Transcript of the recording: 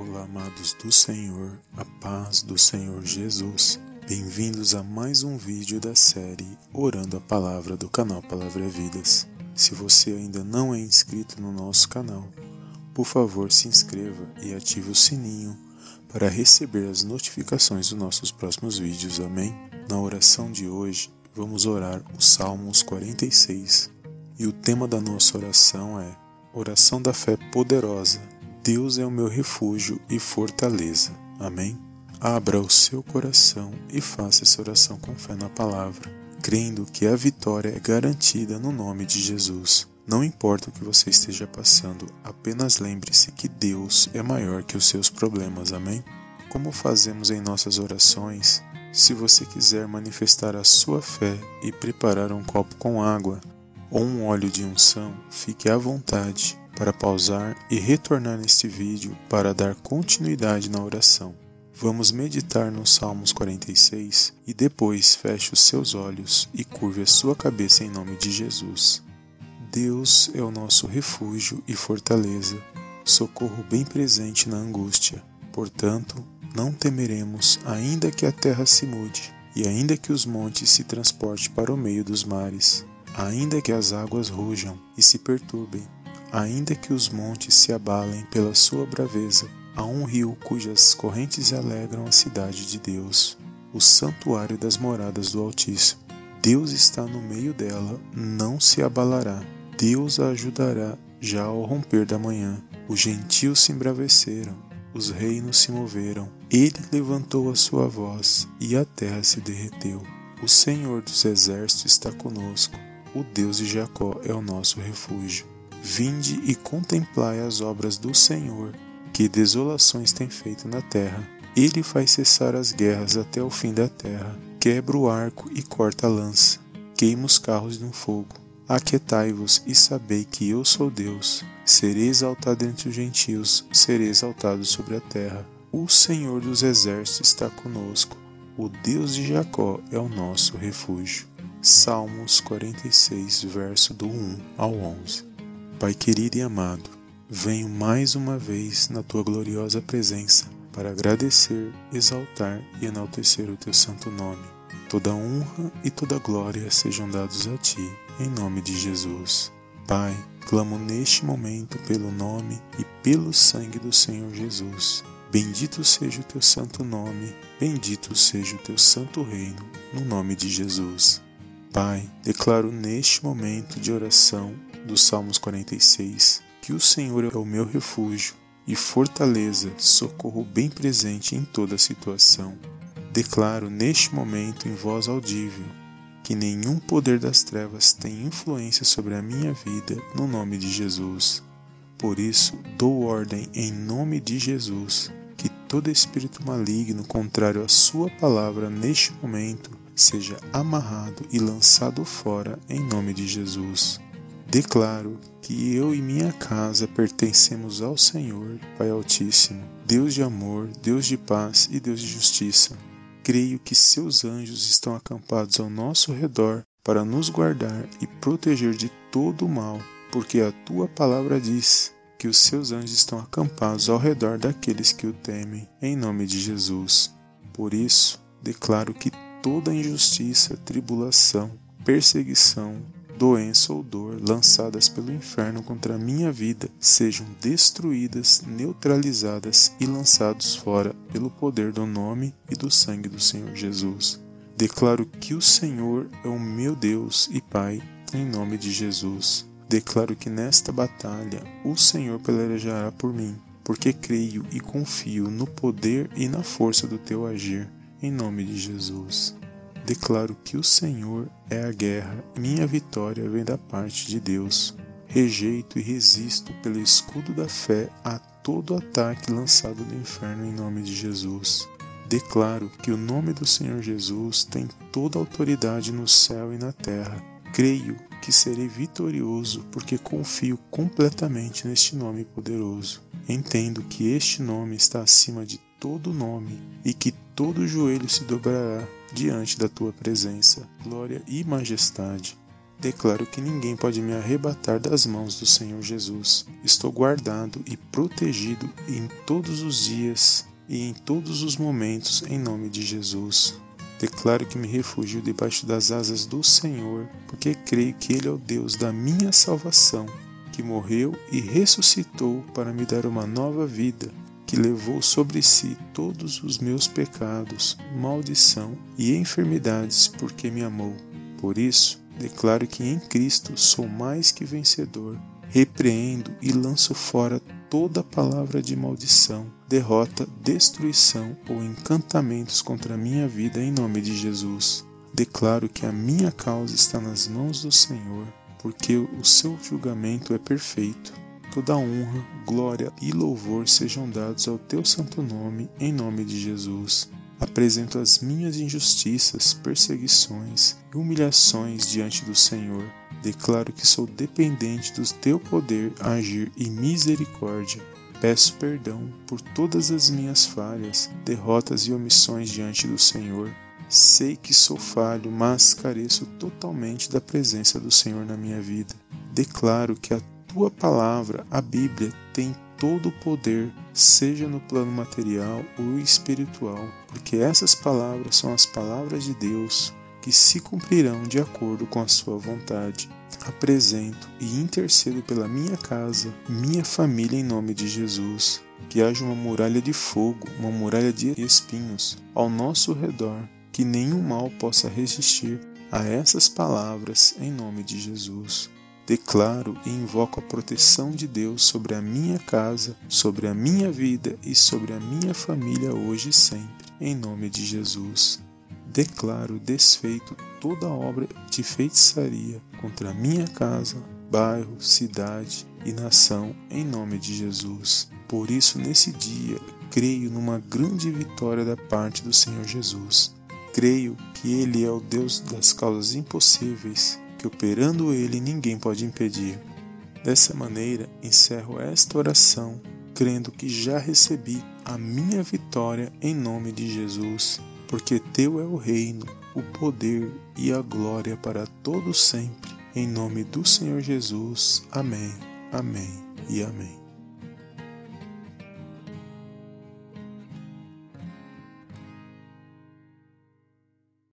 Olá, amados do Senhor, a paz do Senhor Jesus. Bem-vindos a mais um vídeo da série Orando a Palavra do canal Palavra Vidas. Se você ainda não é inscrito no nosso canal, por favor se inscreva e ative o sininho para receber as notificações dos nossos próximos vídeos. Amém? Na oração de hoje, vamos orar os Salmos 46 e o tema da nossa oração é Oração da Fé Poderosa Deus é o meu refúgio e fortaleza. Amém? Abra o seu coração e faça essa oração com fé na palavra, crendo que a vitória é garantida no nome de Jesus. Não importa o que você esteja passando, apenas lembre-se que Deus é maior que os seus problemas. Amém? Como fazemos em nossas orações, se você quiser manifestar a sua fé e preparar um copo com água ou um óleo de unção, fique à vontade para pausar e retornar neste vídeo para dar continuidade na oração. Vamos meditar no Salmos 46 e depois feche os seus olhos e curve a sua cabeça em nome de Jesus. Deus é o nosso refúgio e fortaleza, socorro bem presente na angústia. Portanto, não temeremos, ainda que a terra se mude, e ainda que os montes se transportem para o meio dos mares, ainda que as águas rujam e se perturbem, Ainda que os montes se abalem pela sua braveza, há um rio cujas correntes alegram a cidade de Deus, o santuário das moradas do Altíssimo. Deus está no meio dela, não se abalará. Deus a ajudará já ao romper da manhã. Os gentios se embraveceram, os reinos se moveram. Ele levantou a sua voz e a terra se derreteu. O Senhor dos exércitos está conosco. O Deus de Jacó é o nosso refúgio. Vinde e contemplai as obras do Senhor, que desolações tem feito na terra. Ele faz cessar as guerras até o fim da terra, quebra o arco e corta a lança, queima os carros no fogo. Aquietai-vos e sabei que eu sou Deus. Serei exaltado entre os gentios, serei exaltado sobre a terra. O Senhor dos exércitos está conosco. O Deus de Jacó é o nosso refúgio. Salmos 46, verso do 1 ao 11. Pai querido e amado, venho mais uma vez na tua gloriosa presença para agradecer, exaltar e enaltecer o teu santo nome. Toda honra e toda glória sejam dados a ti, em nome de Jesus. Pai, clamo neste momento pelo nome e pelo sangue do Senhor Jesus. Bendito seja o teu santo nome, bendito seja o teu santo reino, no nome de Jesus. Pai, declaro neste momento de oração dos Salmos 46, que o Senhor é o meu refúgio e fortaleza, socorro bem presente em toda situação. Declaro neste momento em voz audível que nenhum poder das trevas tem influência sobre a minha vida no nome de Jesus. Por isso, dou ordem em nome de Jesus que todo espírito maligno contrário à Sua palavra neste momento seja amarrado e lançado fora em nome de Jesus. Declaro que eu e minha casa pertencemos ao Senhor, Pai Altíssimo, Deus de amor, Deus de paz e Deus de justiça. Creio que seus anjos estão acampados ao nosso redor para nos guardar e proteger de todo o mal, porque a tua palavra diz que os seus anjos estão acampados ao redor daqueles que o temem, em nome de Jesus. Por isso, declaro que toda injustiça, tribulação, perseguição, doença ou dor lançadas pelo inferno contra a minha vida sejam destruídas, neutralizadas e lançados fora pelo poder do nome e do sangue do Senhor Jesus. Declaro que o Senhor é o meu Deus e Pai, em nome de Jesus. Declaro que nesta batalha o Senhor pelejará por mim, porque creio e confio no poder e na força do teu agir, em nome de Jesus. Declaro que o Senhor é a guerra, minha vitória vem da parte de Deus. Rejeito e resisto pelo escudo da fé a todo ataque lançado do inferno em nome de Jesus. Declaro que o nome do Senhor Jesus tem toda a autoridade no céu e na terra. Creio que serei vitorioso porque confio completamente neste nome poderoso. Entendo que este nome está acima de todo nome e que todo joelho se dobrará diante da tua presença, glória e majestade. declaro que ninguém pode me arrebatar das mãos do Senhor Jesus. Estou guardado e protegido em todos os dias e em todos os momentos em nome de Jesus. Declaro que me refugio debaixo das asas do Senhor, porque creio que Ele é o Deus da minha salvação, que morreu e ressuscitou para me dar uma nova vida, que levou sobre si todos os meus pecados, maldição e enfermidades, porque me amou. Por isso, declaro que em Cristo sou mais que vencedor. Repreendo e lanço fora toda palavra de maldição, derrota, destruição ou encantamentos contra a minha vida em nome de Jesus. Declaro que a minha causa está nas mãos do Senhor, porque o seu julgamento é perfeito. Toda honra, glória e louvor sejam dados ao teu santo nome, em nome de Jesus. Apresento as minhas injustiças, perseguições e humilhações diante do Senhor. Declaro que sou dependente do teu poder, agir e misericórdia. Peço perdão por todas as minhas falhas, derrotas e omissões diante do Senhor. Sei que sou falho, mas careço totalmente da presença do Senhor na minha vida. Declaro que a tua palavra, a Bíblia, tem todo o poder, seja no plano material ou espiritual, porque essas palavras são as palavras de Deus que se cumprirão de acordo com a sua vontade. Apresento e intercedo pela minha casa, minha família em nome de Jesus. Que haja uma muralha de fogo, uma muralha de espinhos ao nosso redor, que nenhum mal possa resistir a essas palavras em nome de Jesus. Declaro e invoco a proteção de Deus sobre a minha casa, sobre a minha vida e sobre a minha família hoje e sempre, em nome de Jesus. Declaro desfeito toda obra de feitiçaria contra a minha casa, bairro, cidade e nação, em nome de Jesus. Por isso, nesse dia, creio numa grande vitória da parte do Senhor Jesus. Creio que Ele é o Deus das causas impossíveis que operando ele ninguém pode impedir. Dessa maneira, encerro esta oração, crendo que já recebi a minha vitória em nome de Jesus, porque teu é o reino, o poder e a glória para todos sempre. Em nome do Senhor Jesus. Amém. Amém e amém.